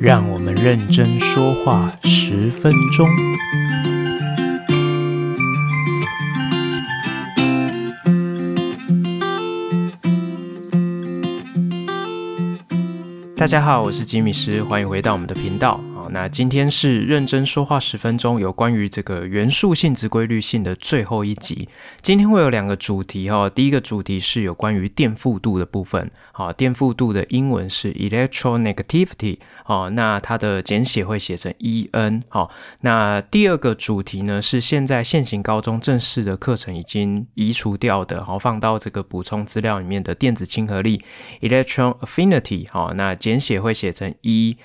让我们认真说话十分钟。大家好，我是吉米师，欢迎回到我们的频道。那今天是认真说话十分钟，有关于这个元素性质规律性的最后一集。今天会有两个主题哈，第一个主题是有关于电负度的部分，好，电负度的英文是 electronegativity，好，那它的简写会写成 EN，好，那第二个主题呢是现在现行高中正式的课程已经移除掉的，好，放到这个补充资料里面的电子亲和力 electron affinity，好，那简写会写成 E。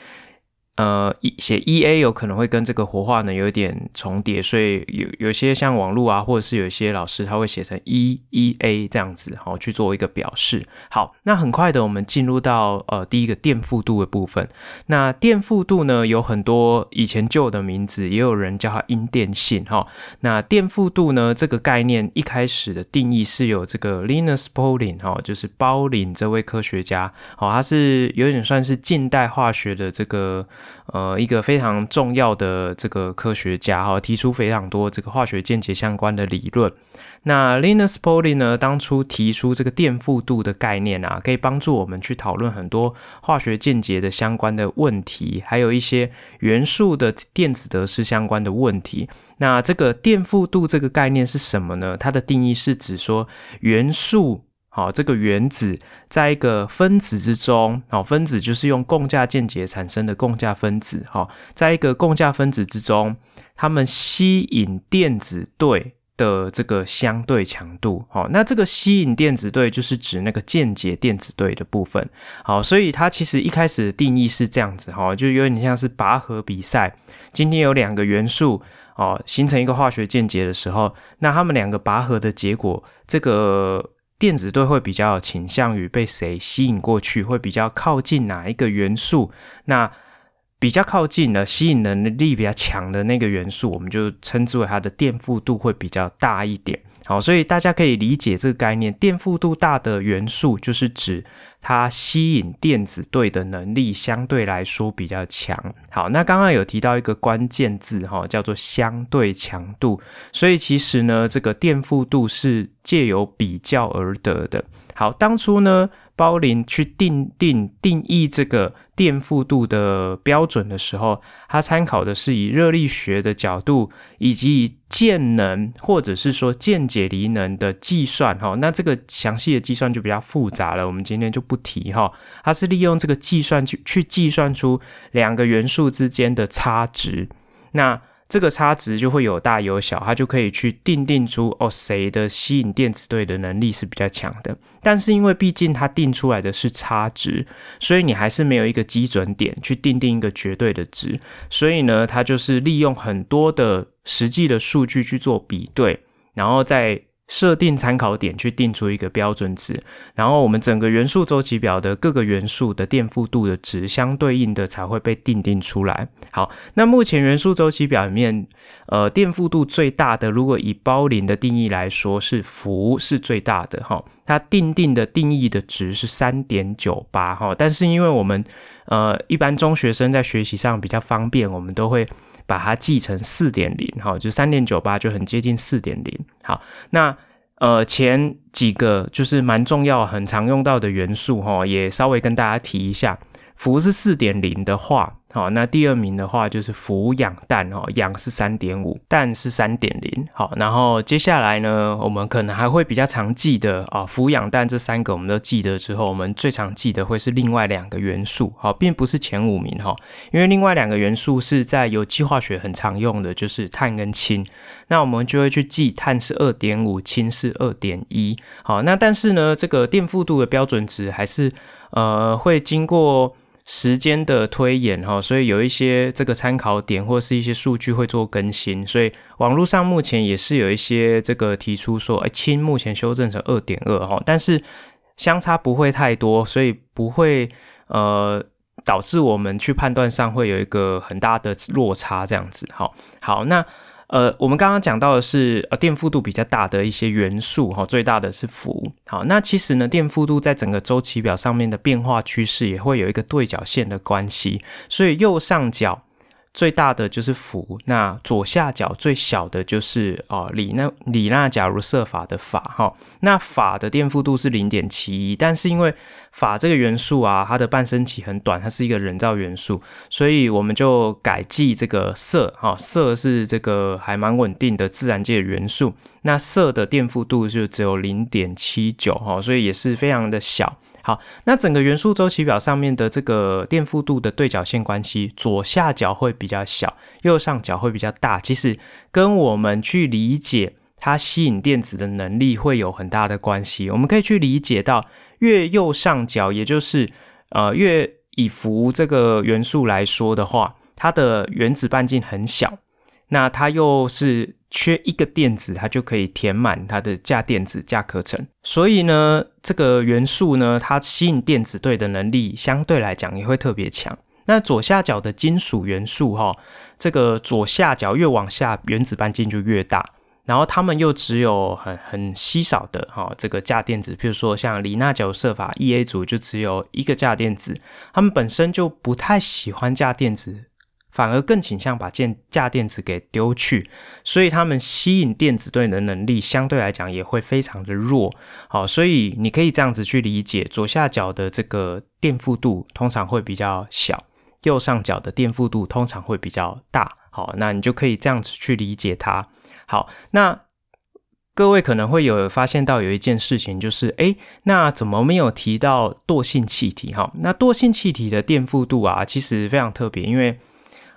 呃，一写 E A 有可能会跟这个活化呢有一点重叠，所以有有些像网络啊，或者是有些老师他会写成 E E A 这样子，好去做一个表示。好，那很快的我们进入到呃第一个电负度的部分。那电负度呢有很多以前旧的名字，也有人叫它阴电性哈。那电负度呢这个概念一开始的定义是有这个 Linus Pauling 哈，就是鲍林这位科学家，好，他是有点算是近代化学的这个。呃，一个非常重要的这个科学家哈，提出非常多这个化学键结相关的理论。那 Linus Pauli 呢，当初提出这个电负度的概念啊，可以帮助我们去讨论很多化学键结的相关的问题，还有一些元素的电子得失相关的问题。那这个电负度这个概念是什么呢？它的定义是指说元素。好，这个原子在一个分子之中，好，分子就是用共价键结产生的共价分子。好，在一个共价分子之中，它们吸引电子对的这个相对强度。好，那这个吸引电子对就是指那个键结电子对的部分。好，所以它其实一开始的定义是这样子，哈，就有点像是拔河比赛。今天有两个元素，哦，形成一个化学键结的时候，那它们两个拔河的结果，这个。电子对会比较倾向于被谁吸引过去，会比较靠近哪一个元素？那比较靠近的吸引能力比较强的那个元素，我们就称之为它的电负度会比较大一点。好，所以大家可以理解这个概念，电负度大的元素就是指它吸引电子对的能力相对来说比较强。好，那刚刚有提到一个关键字哈，叫做相对强度。所以其实呢，这个电负度是借由比较而得的。好，当初呢，高林去定定定义这个电负度的标准的时候，他参考的是以热力学的角度，以及以键能或者是说键解离能的计算。哈，那这个详细的计算就比较复杂了，我们今天就不提哈。它是利用这个计算去去计算出两个元素之间的差值。那这个差值就会有大有小，它就可以去定定出哦，谁的吸引电子对的能力是比较强的。但是因为毕竟它定出来的是差值，所以你还是没有一个基准点去定定一个绝对的值。所以呢，它就是利用很多的实际的数据去做比对，然后再。设定参考点去定出一个标准值，然后我们整个元素周期表的各个元素的电负度的值相对应的才会被定定出来。好，那目前元素周期表里面，呃，电负度最大的，如果以鲍林的定义来说，是氟是最大的哈，它定定的定义的值是三点九八哈，但是因为我们呃一般中学生在学习上比较方便，我们都会。把它记成四点零，哈，就三点九八就很接近四点零。好，那呃前几个就是蛮重要、很常用到的元素，哈，也稍微跟大家提一下。氟是四点零的话。好，那第二名的话就是氟氧氮哦，氧是三点五，氮是三点零。好，然后接下来呢，我们可能还会比较常记得啊，氟氧氮这三个我们都记得之后，我们最常记得会是另外两个元素，好，并不是前五名哈，因为另外两个元素是在有机化学很常用的，就是碳跟氢。那我们就会去记碳是二点五，氢是二点一。好，那但是呢，这个电负度的标准值还是呃会经过。时间的推演哈，所以有一些这个参考点或是一些数据会做更新，所以网络上目前也是有一些这个提出说，哎，亲目前修正成二点二哈，但是相差不会太多，所以不会呃导致我们去判断上会有一个很大的落差这样子。好，好，那。呃，我们刚刚讲到的是呃电负度比较大的一些元素哈，最大的是氟。好，那其实呢，电负度在整个周期表上面的变化趋势也会有一个对角线的关系，所以右上角。最大的就是氟，那左下角最小的就是哦，里那里纳钾如銫钠的法哈，那法的电负度是零点七一，但是因为法这个元素啊，它的半生期很短，它是一个人造元素，所以我们就改记这个色哈，色是这个还蛮稳定的自然界的元素，那色的电负度就只有零点七九哈，所以也是非常的小。好，那整个元素周期表上面的这个电负度的对角线关系，左下角会比较小，右上角会比较大。其实跟我们去理解它吸引电子的能力会有很大的关系。我们可以去理解到，越右上角，也就是呃越以氟这个元素来说的话，它的原子半径很小，那它又是。缺一个电子，它就可以填满它的价电子价壳层。所以呢，这个元素呢，它吸引电子对的能力相对来讲也会特别强。那左下角的金属元素哈，这个左下角越往下，原子半径就越大。然后它们又只有很很稀少的哈这个价电子，譬如说像李纳钾銫钠 E A 组就只有一个价电子，它们本身就不太喜欢价电子。反而更倾向把电价电子给丢去，所以他们吸引电子对的能力相对来讲也会非常的弱。好，所以你可以这样子去理解，左下角的这个电负度通常会比较小，右上角的电负度通常会比较大。好，那你就可以这样子去理解它。好，那各位可能会有发现到有一件事情，就是诶，那怎么没有提到惰性气体？哈，那惰性气体的电负度啊，其实非常特别，因为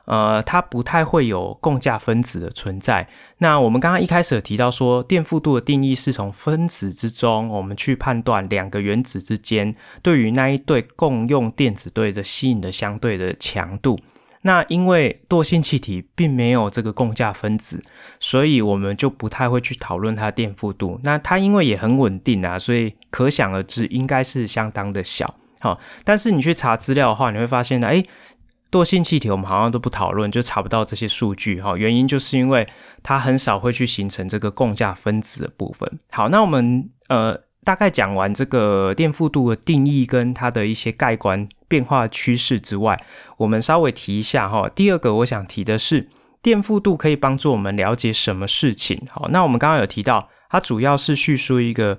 呃，它不太会有共价分子的存在。那我们刚刚一开始有提到说，电负度的定义是从分子之中，我们去判断两个原子之间对于那一对共用电子对的吸引的相对的强度。那因为惰性气体并没有这个共价分子，所以我们就不太会去讨论它的电负度。那它因为也很稳定啊，所以可想而知应该是相当的小。好，但是你去查资料的话，你会发现呢，诶惰性气体我们好像都不讨论，就查不到这些数据哈。原因就是因为它很少会去形成这个共价分子的部分。好，那我们呃大概讲完这个电负度的定义跟它的一些概观变化趋势之外，我们稍微提一下哈。第二个我想提的是，电负度可以帮助我们了解什么事情。好，那我们刚刚有提到，它主要是叙述一个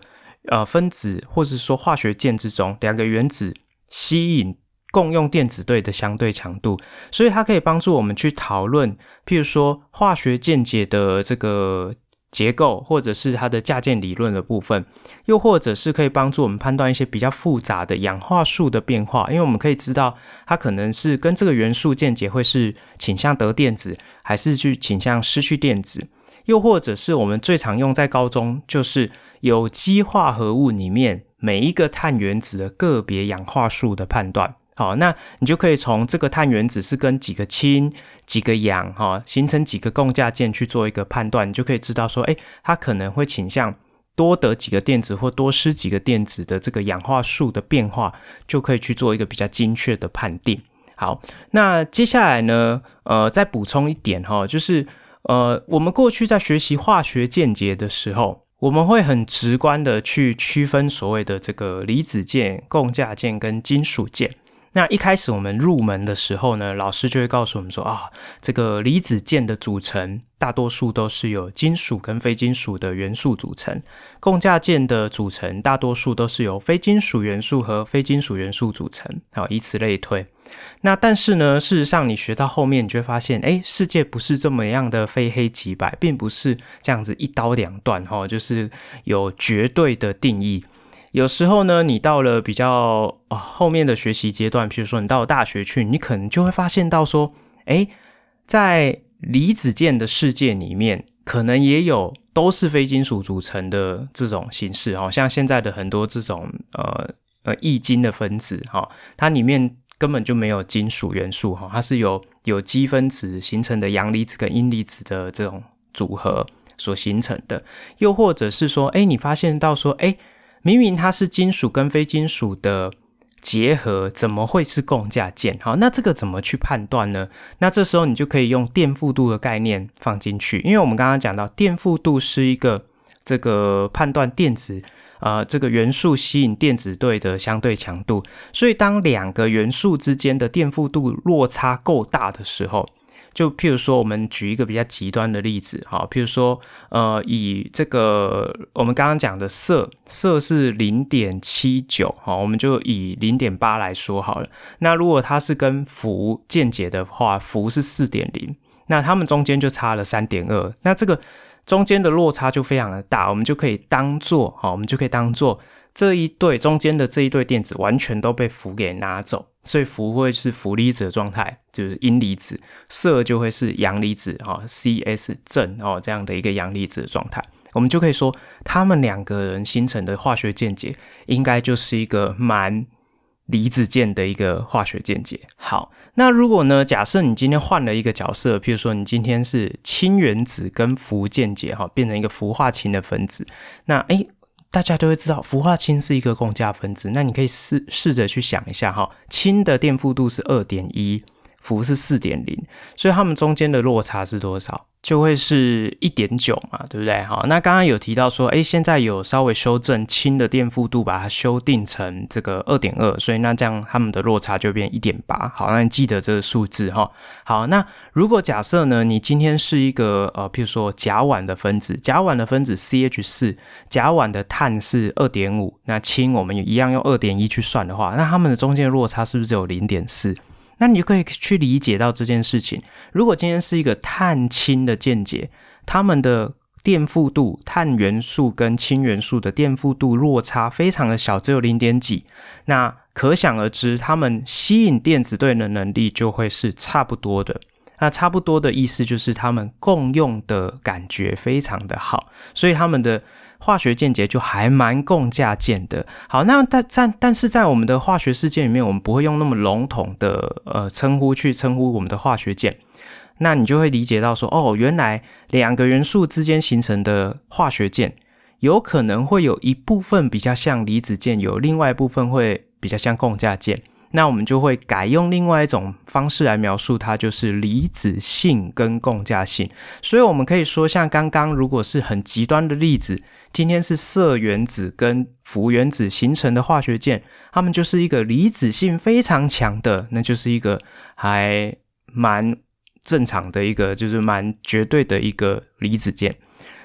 呃分子或者说化学键之中两个原子吸引。共用电子对的相对强度，所以它可以帮助我们去讨论，譬如说化学键结的这个结构，或者是它的价键理论的部分，又或者是可以帮助我们判断一些比较复杂的氧化数的变化，因为我们可以知道它可能是跟这个元素键结会是倾向得电子，还是去倾向失去电子，又或者是我们最常用在高中，就是有机化合物里面每一个碳原子的个别氧化数的判断。好，那你就可以从这个碳原子是跟几个氢、几个氧，哈，形成几个共价键去做一个判断，你就可以知道说，诶，它可能会倾向多得几个电子或多失几个电子的这个氧化数的变化，就可以去做一个比较精确的判定。好，那接下来呢，呃，再补充一点哈，就是呃，我们过去在学习化学键结的时候，我们会很直观的去区分所谓的这个离子键、共价键跟金属键。那一开始我们入门的时候呢，老师就会告诉我们说啊，这个离子键的组成大多数都是由金属跟非金属的元素组成，共价键的组成大多数都是由非金属元素和非金属元素组成，好，以此类推。那但是呢，事实上你学到后面，你就会发现，哎，世界不是这么样的非黑即白，并不是这样子一刀两断哈，就是有绝对的定义。有时候呢，你到了比较哦后面的学习阶段，比如说你到了大学去，你可能就会发现到说，诶，在离子键的世界里面，可能也有都是非金属组成的这种形式，好像现在的很多这种呃呃液晶的分子哈，它里面根本就没有金属元素哈，它是由有机分子形成的阳离子跟阴离子的这种组合所形成的，又或者是说，诶，你发现到说，诶。明明它是金属跟非金属的结合，怎么会是共价键？好，那这个怎么去判断呢？那这时候你就可以用电负度的概念放进去，因为我们刚刚讲到电负度是一个这个判断电子。呃，这个元素吸引电子对的相对强度，所以当两个元素之间的电负度落差够大的时候，就譬如说，我们举一个比较极端的例子，哈，譬如说，呃，以这个我们刚刚讲的色，色是零点七九，好，我们就以零点八来说好了。那如果它是跟氟键结的话，氟是四点零，那它们中间就差了三点二，那这个。中间的落差就非常的大，我们就可以当做，好，我们就可以当做这一对中间的这一对电子完全都被氟给拿走，所以氟会是氟离子的状态，就是阴离子，色就会是阳离子，哈，Cs 正哦这样的一个阳离子的状态，我们就可以说，他们两个人形成的化学键结应该就是一个蛮。离子键的一个化学键结。好，那如果呢？假设你今天换了一个角色，譬如说你今天是氢原子跟氟键结，哈，变成一个氟化氢的分子。那诶，大家都会知道氟化氢是一个共价分子。那你可以试试着去想一下，哈，氢的电负度是二点一。氟是四点零，所以它们中间的落差是多少？就会是一点九嘛，对不对？好，那刚刚有提到说，哎，现在有稍微修正氢的电负度，把它修订成这个二点二，所以那这样它们的落差就变一点八。好，那你记得这个数字哈。好，那如果假设呢，你今天是一个呃，譬如说甲烷的分子，甲烷的分子 CH 四，甲烷的碳是二点五，那氢我们也一样用二点一去算的话，那它们的中间的落差是不是只有零点四？那你就可以去理解到这件事情。如果今天是一个碳氢的键结，它们的电负度，碳元素跟氢元素的电负度落差非常的小，只有零点几。那可想而知，它们吸引电子对的能力就会是差不多的。那差不多的意思就是它们共用的感觉非常的好，所以它们的。化学键结就还蛮共价键的。好，那但但但是在我们的化学世界里面，我们不会用那么笼统的呃称呼去称呼我们的化学键。那你就会理解到说，哦，原来两个元素之间形成的化学键，有可能会有一部分比较像离子键，有另外一部分会比较像共价键。那我们就会改用另外一种方式来描述它，就是离子性跟共价性。所以我们可以说，像刚刚如果是很极端的例子，今天是铯原子跟氟原子形成的化学键，它们就是一个离子性非常强的，那就是一个还蛮正常的一个，就是蛮绝对的一个离子键。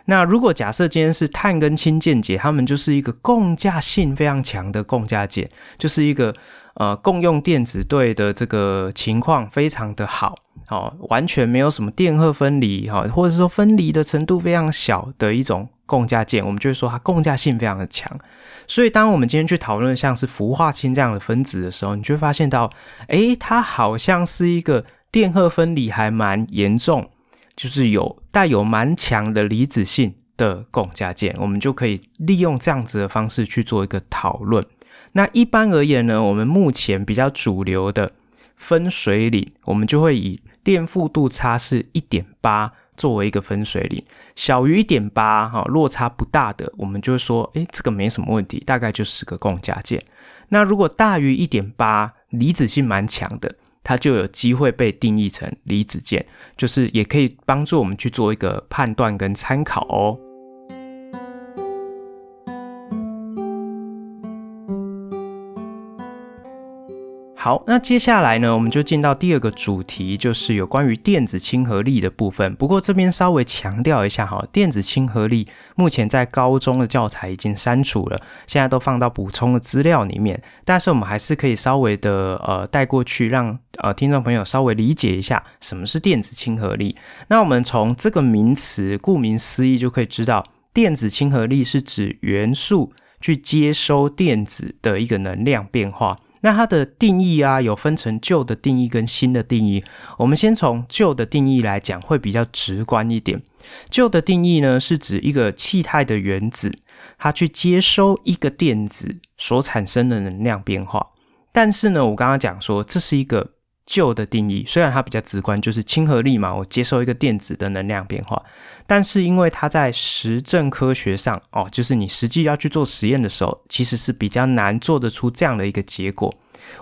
那如果假设今天是碳跟氢键结，它们就是一个共价性非常强的共价键，就是一个。呃，共用电子对的这个情况非常的好，哦，完全没有什么电荷分离，哈，或者说分离的程度非常小的一种共价键，我们就会说它共价性非常的强。所以，当我们今天去讨论像是氟化氢这样的分子的时候，你就会发现到，诶，它好像是一个电荷分离还蛮严重，就是有带有蛮强的离子性的共价键，我们就可以利用这样子的方式去做一个讨论。那一般而言呢，我们目前比较主流的分水岭，我们就会以电负度差是一点八作为一个分水岭，小于一点八哈，落差不大的，我们就会说，诶，这个没什么问题，大概就是个共价键。那如果大于一点八，离子性蛮强的，它就有机会被定义成离子键，就是也可以帮助我们去做一个判断跟参考哦。好，那接下来呢，我们就进到第二个主题，就是有关于电子亲和力的部分。不过这边稍微强调一下哈，电子亲和力目前在高中的教材已经删除了，现在都放到补充的资料里面。但是我们还是可以稍微的呃带过去，让呃听众朋友稍微理解一下什么是电子亲和力。那我们从这个名词，顾名思义就可以知道，电子亲和力是指元素去接收电子的一个能量变化。那它的定义啊，有分成旧的定义跟新的定义。我们先从旧的定义来讲，会比较直观一点。旧的定义呢，是指一个气态的原子，它去接收一个电子所产生的能量变化。但是呢，我刚刚讲说，这是一个旧的定义，虽然它比较直观，就是亲和力嘛，我接受一个电子的能量变化，但是因为它在实证科学上哦，就是你实际要去做实验的时候，其实是比较难做得出这样的一个结果。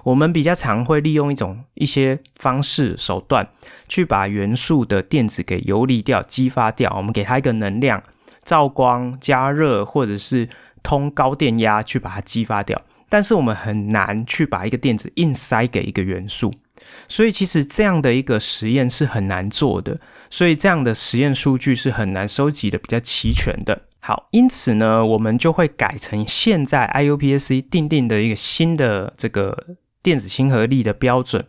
我们比较常会利用一种一些方式手段，去把元素的电子给游离掉、激发掉。我们给它一个能量，照光、加热，或者是通高电压去把它激发掉。但是我们很难去把一个电子硬塞给一个元素。所以其实这样的一个实验是很难做的，所以这样的实验数据是很难收集的比较齐全的。好，因此呢，我们就会改成现在 IUPAC 定定的一个新的这个电子亲和力的标准，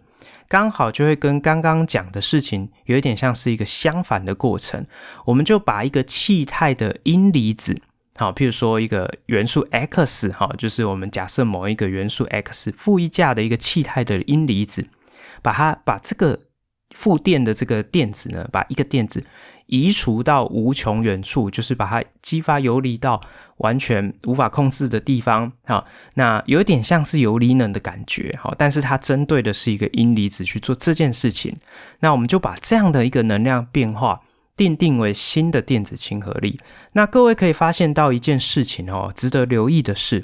刚好就会跟刚刚讲的事情有一点像是一个相反的过程。我们就把一个气态的阴离子，好，譬如说一个元素 X，哈，就是我们假设某一个元素 X 负一价的一个气态的阴离子。把它把这个负电的这个电子呢，把一个电子移除到无穷远处，就是把它激发游离到完全无法控制的地方。好，那有点像是游离能的感觉。好，但是它针对的是一个阴离子去做这件事情。那我们就把这样的一个能量变化定定为新的电子亲和力。那各位可以发现到一件事情哦，值得留意的是，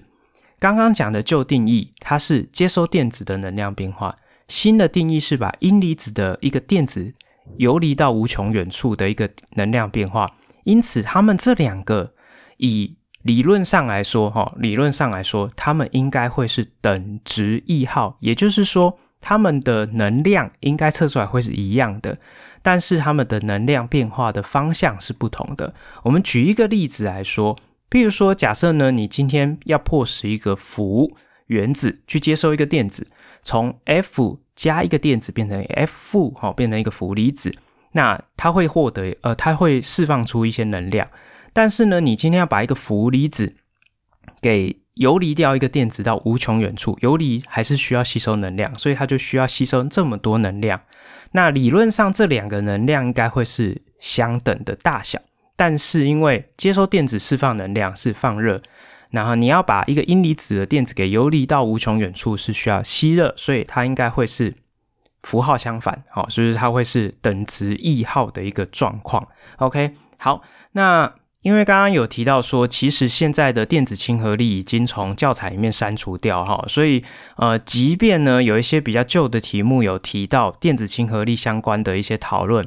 刚刚讲的旧定义，它是接收电子的能量变化。新的定义是把阴离子的一个电子游离到无穷远处的一个能量变化，因此他们这两个以理论上来说，哈，理论上来说，他们应该会是等值异号，也就是说，他们的能量应该测出来会是一样的，但是他们的能量变化的方向是不同的。我们举一个例子来说，譬如说，假设呢，你今天要迫使一个氟原子去接收一个电子。从 F 加一个电子变成 F 负，好，变成一个氟离子，那它会获得，呃，它会释放出一些能量。但是呢，你今天要把一个氟离子给游离掉一个电子到无穷远处，游离还是需要吸收能量，所以它就需要吸收这么多能量。那理论上这两个能量应该会是相等的大小，但是因为接收电子释放能量是放热。然后你要把一个阴离子的电子给游离到无穷远处是需要吸热，所以它应该会是符号相反，好，所以它会是等值异号的一个状况。OK，好，那因为刚刚有提到说，其实现在的电子亲和力已经从教材里面删除掉哈，所以呃，即便呢有一些比较旧的题目有提到电子亲和力相关的一些讨论，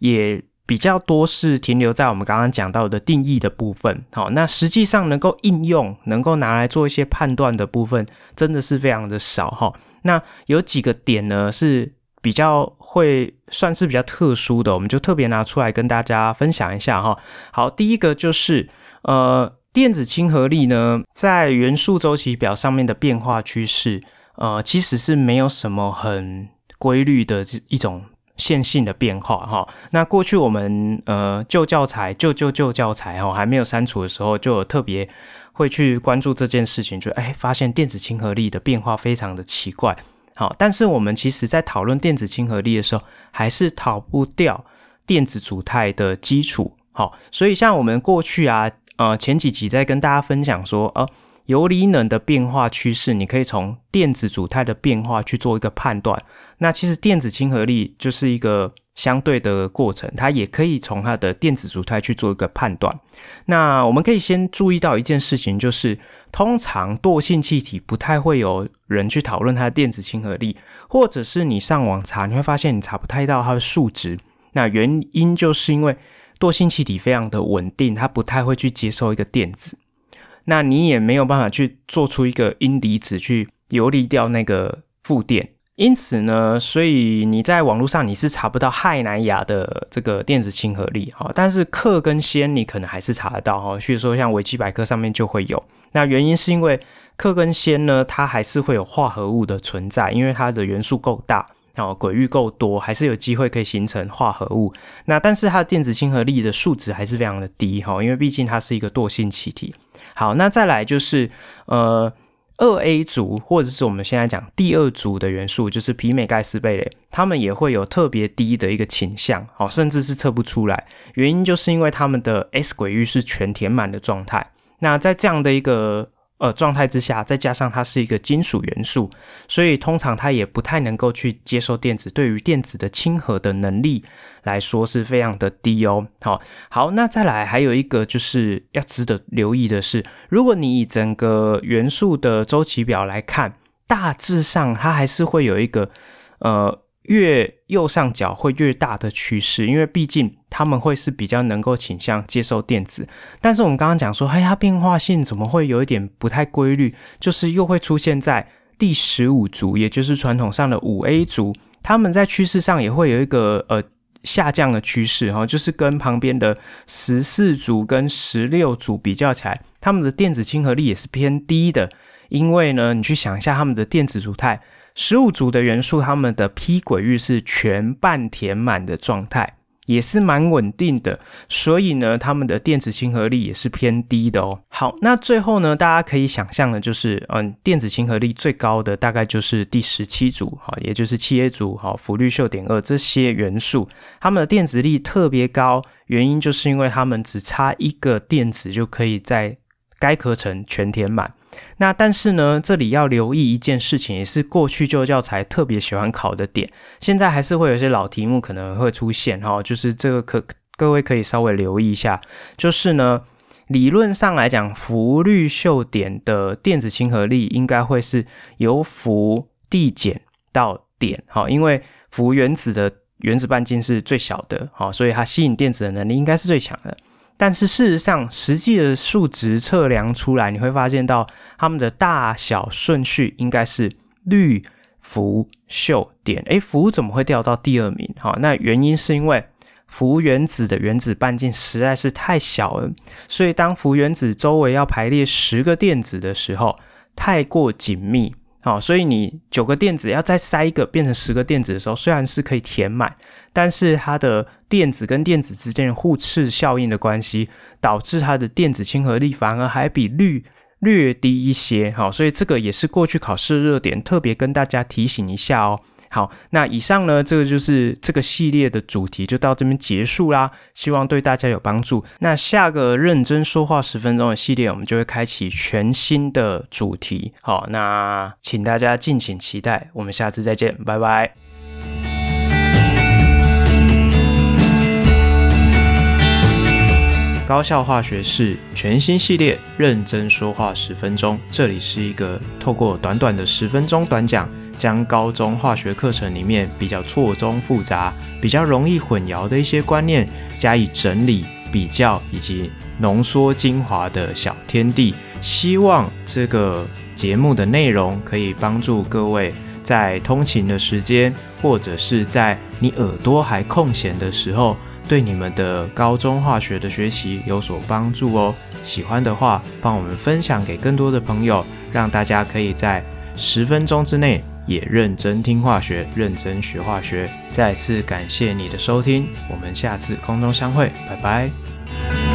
也。比较多是停留在我们刚刚讲到的定义的部分，好，那实际上能够应用、能够拿来做一些判断的部分，真的是非常的少哈。那有几个点呢是比较会算是比较特殊的，我们就特别拿出来跟大家分享一下哈。好，第一个就是呃，电子亲和力呢，在元素周期表上面的变化趋势，呃，其实是没有什么很规律的这一种。线性的变化哈，那过去我们呃旧教材旧旧旧教材哈还没有删除的时候，就特别会去关注这件事情，就哎发现电子亲和力的变化非常的奇怪，好，但是我们其实在讨论电子亲和力的时候，还是逃不掉电子组态的基础，好，所以像我们过去啊呃前几集在跟大家分享说呃。游离能的变化趋势，你可以从电子组态的变化去做一个判断。那其实电子亲和力就是一个相对的过程，它也可以从它的电子组态去做一个判断。那我们可以先注意到一件事情，就是通常惰性气体不太会有人去讨论它的电子亲和力，或者是你上网查，你会发现你查不太到它的数值。那原因就是因为惰性气体非常的稳定，它不太会去接受一个电子。那你也没有办法去做出一个阴离子去游离掉那个负电，因此呢，所以你在网络上你是查不到氦氖氬的这个电子亲和力哈，但是氪跟氙你可能还是查得到哈，所以说像维基百科上面就会有。那原因是因为氪跟氙呢，它还是会有化合物的存在，因为它的元素够大，然后轨域够多，还是有机会可以形成化合物。那但是它的电子亲和力的数值还是非常的低哈，因为毕竟它是一个惰性气体。好，那再来就是，呃，二 A 族或者是我们现在讲第二族的元素，就是皮美盖斯贝雷，他们也会有特别低的一个倾向，好，甚至是测不出来。原因就是因为他们的 s 轨域是全填满的状态。那在这样的一个呃状态之下，再加上它是一个金属元素，所以通常它也不太能够去接收电子，对于电子的亲和的能力来说是非常的低哦。好，好，那再来还有一个就是要值得留意的是，如果你以整个元素的周期表来看，大致上它还是会有一个呃。越右上角会越大的趋势，因为毕竟他们会是比较能够倾向接受电子。但是我们刚刚讲说，哎，它变化性怎么会有一点不太规律？就是又会出现在第十五族，也就是传统上的五 A 族，他们在趋势上也会有一个呃下降的趋势哈，就是跟旁边的十四族跟十六族比较起来，他们的电子亲和力也是偏低的。因为呢，你去想一下他们的电子组态。十五族的元素，它们的 p 轨域是全半填满的状态，也是蛮稳定的，所以呢，它们的电子亲和力也是偏低的哦。好，那最后呢，大家可以想象的就是，嗯，电子亲和力最高的大概就是第十七组，哈，也就是七 A 组，哈，氟氯溴碘二这些元素，它们的电子力特别高，原因就是因为它们只差一个电子就可以在该壳层全填满。那但是呢，这里要留意一件事情，也是过去旧教材特别喜欢考的点，现在还是会有些老题目可能会出现哈，就是这个可各位可以稍微留意一下，就是呢，理论上来讲，氟氯溴碘的电子亲和力应该会是由氟递减到碘，哈，因为氟原子的原子半径是最小的，哈，所以它吸引电子的能力应该是最强的。但是事实上，实际的数值测量出来，你会发现到它们的大小顺序应该是氯、氟、溴、碘。诶，氟怎么会掉到第二名？哈，那原因是因为氟原子的原子半径实在是太小了，所以当氟原子周围要排列十个电子的时候，太过紧密。好，所以你九个电子要再塞一个变成十个电子的时候，虽然是可以填满，但是它的电子跟电子之间的互斥效应的关系，导致它的电子亲和力反而还比氯略低一些。好，所以这个也是过去考试热点，特别跟大家提醒一下哦。好，那以上呢，这个就是这个系列的主题，就到这边结束啦。希望对大家有帮助。那下个认真说话十分钟的系列，我们就会开启全新的主题。好，那请大家敬请期待。我们下次再见，拜拜。高效化学式全新系列，认真说话十分钟。这里是一个透过短短的十分钟短讲。将高中化学课程里面比较错综复杂、比较容易混淆的一些观念加以整理、比较以及浓缩精华的小天地。希望这个节目的内容可以帮助各位在通勤的时间，或者是在你耳朵还空闲的时候，对你们的高中化学的学习有所帮助哦。喜欢的话，帮我们分享给更多的朋友，让大家可以在十分钟之内。也认真听化学，认真学化学。再次感谢你的收听，我们下次空中相会，拜拜。